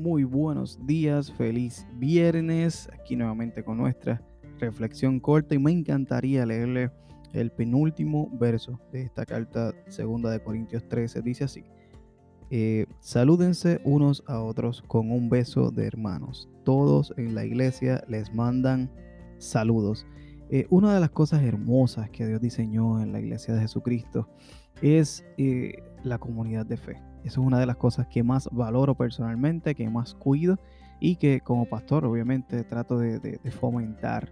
muy buenos días, feliz viernes, aquí nuevamente con nuestra reflexión corta y me encantaría leerle el penúltimo verso de esta carta segunda de Corintios 13, dice así, eh, salúdense unos a otros con un beso de hermanos, todos en la iglesia les mandan saludos. Eh, una de las cosas hermosas que Dios diseñó en la iglesia de Jesucristo es eh, la comunidad de fe. Eso es una de las cosas que más valoro personalmente, que más cuido y que como pastor obviamente trato de, fomentar.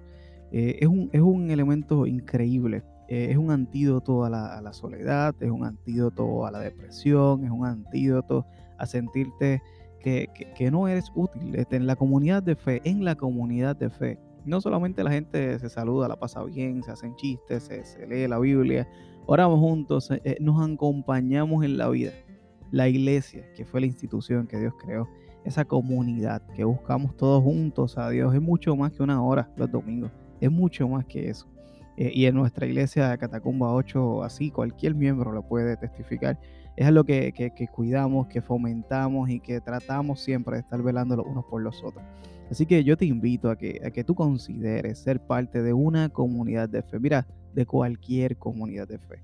Eh, es, un, es, un, elemento increíble, eh, es un antídoto a la, soledad, es un antídoto a la depresión, es un antídoto a sentirte que, no eres útil. Este, en la comunidad de fe, en la comunidad de fe, no solamente la gente se saluda, la pasa bien, se hacen chistes, se, lee la Biblia, oramos juntos, eh, nos acompañamos en la vida la iglesia, que fue la institución que Dios creó, esa comunidad que buscamos todos juntos a Dios, es mucho más que una hora los domingos, es mucho más que eso. Eh, y en nuestra iglesia de Catacumba 8, así cualquier miembro lo puede testificar, es algo que, que, cuidamos, que fomentamos y que tratamos siempre de estar velando los unos por los otros. Así que yo te invito a que, a que tú consideres ser parte de una comunidad de fe, mira, de cualquier comunidad de fe.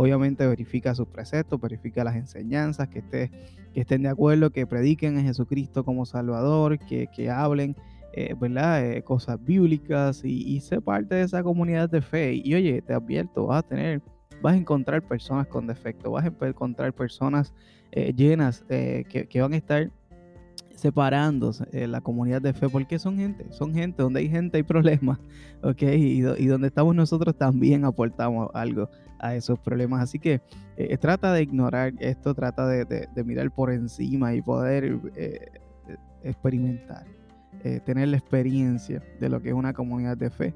Obviamente verifica sus preceptos, verifica las enseñanzas, que, esté, que estén de acuerdo, que prediquen a Jesucristo como Salvador, que, hablen eh, ¿verdad? Eh, cosas bíblicas y, y sé parte de esa comunidad de fe. Y, oye, te advierto, vas a tener, vas a encontrar personas con defecto, vas a encontrar personas eh, llenas que, que, van a estar separándose la comunidad de fe, porque son gente, son gente, donde hay gente hay problemas, ¿ok? Y, donde estamos nosotros también aportamos algo a esos problemas. Así que eh, trata de ignorar esto, trata de, mirar por encima y poder eh, experimentar, eh, tener la experiencia de lo que es una comunidad de fe,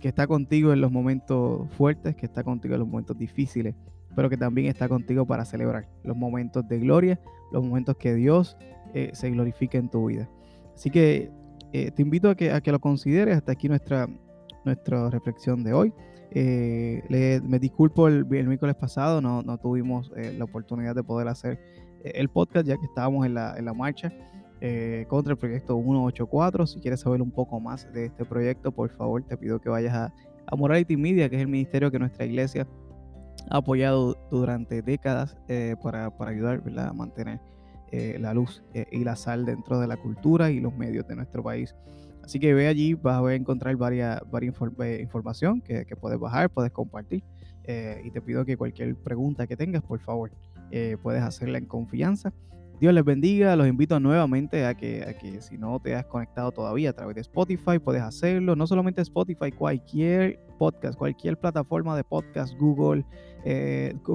que está contigo en los momentos fuertes, que está contigo en los momentos difíciles, pero que también está contigo para celebrar los momentos de gloria, los momentos que Dios se glorifique en tu vida. Así que te invito a que, a que lo consideres. Hasta aquí nuestra, nuestra reflexión de hoy. Eh, me disculpo el, miércoles pasado, no, no tuvimos eh, la oportunidad de poder hacer eh, el podcast ya que estábamos en la, en la marcha contra el proyecto 184. Si quieres saber un poco más de este proyecto, por favor te pido que vayas a, a Morality Media, que es el ministerio que nuestra iglesia ha apoyado durante décadas para, para, ayudar a mantener la luz y la sal dentro de la cultura y los medios de nuestro país. Así que ve allí, vas a encontrar varias, varias eh, información que, puedes bajar, puedes compartir. Eh, y te pido que cualquier pregunta que tengas, por favor, eh, puedes hacerla en confianza. Dios les bendiga, los invito nuevamente a que, a que si no te has conectado todavía a través de Spotify, puedes hacerlo. No solamente Spotify, cualquier podcast, cualquier plataforma de podcast, Google,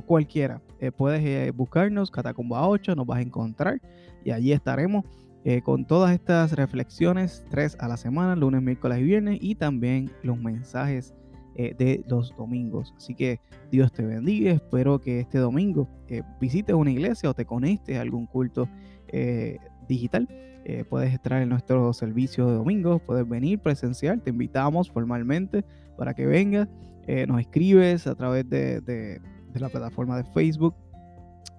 cualquiera. puedes buscarnos, Catacumba 8, nos vas a encontrar y allí estaremos eh, con todas estas reflexiones, tres a la semana, lunes, miércoles y viernes, y también los mensajes eh, de los domingos. Así que Dios te bendiga. Espero que este domingo eh, visites una iglesia o te conectes a algún culto digital. puedes entrar en nuestro servicio de domingos, puedes venir presencial. Te invitamos formalmente para que vengas. nos escribes a través de, la plataforma de Facebook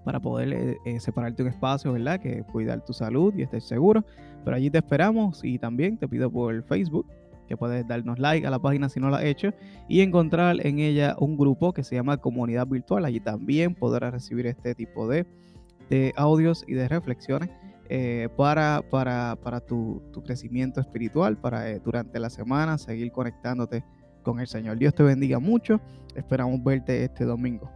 para poder eh, eh, separarte un espacio, ¿verdad? Que cuidar tu salud y estés seguro. Pero allí te esperamos y también te pido por Facebook que puedes darnos like a la página si no lo has hecho y encontrar en ella un grupo que se llama Comunidad Virtual. Allí también podrás recibir este tipo de, de audios y de reflexiones eh, para, para, para tu, tu, crecimiento espiritual, para durante la semana seguir conectándote con el Señor. Dios te bendiga mucho. Esperamos verte este domingo.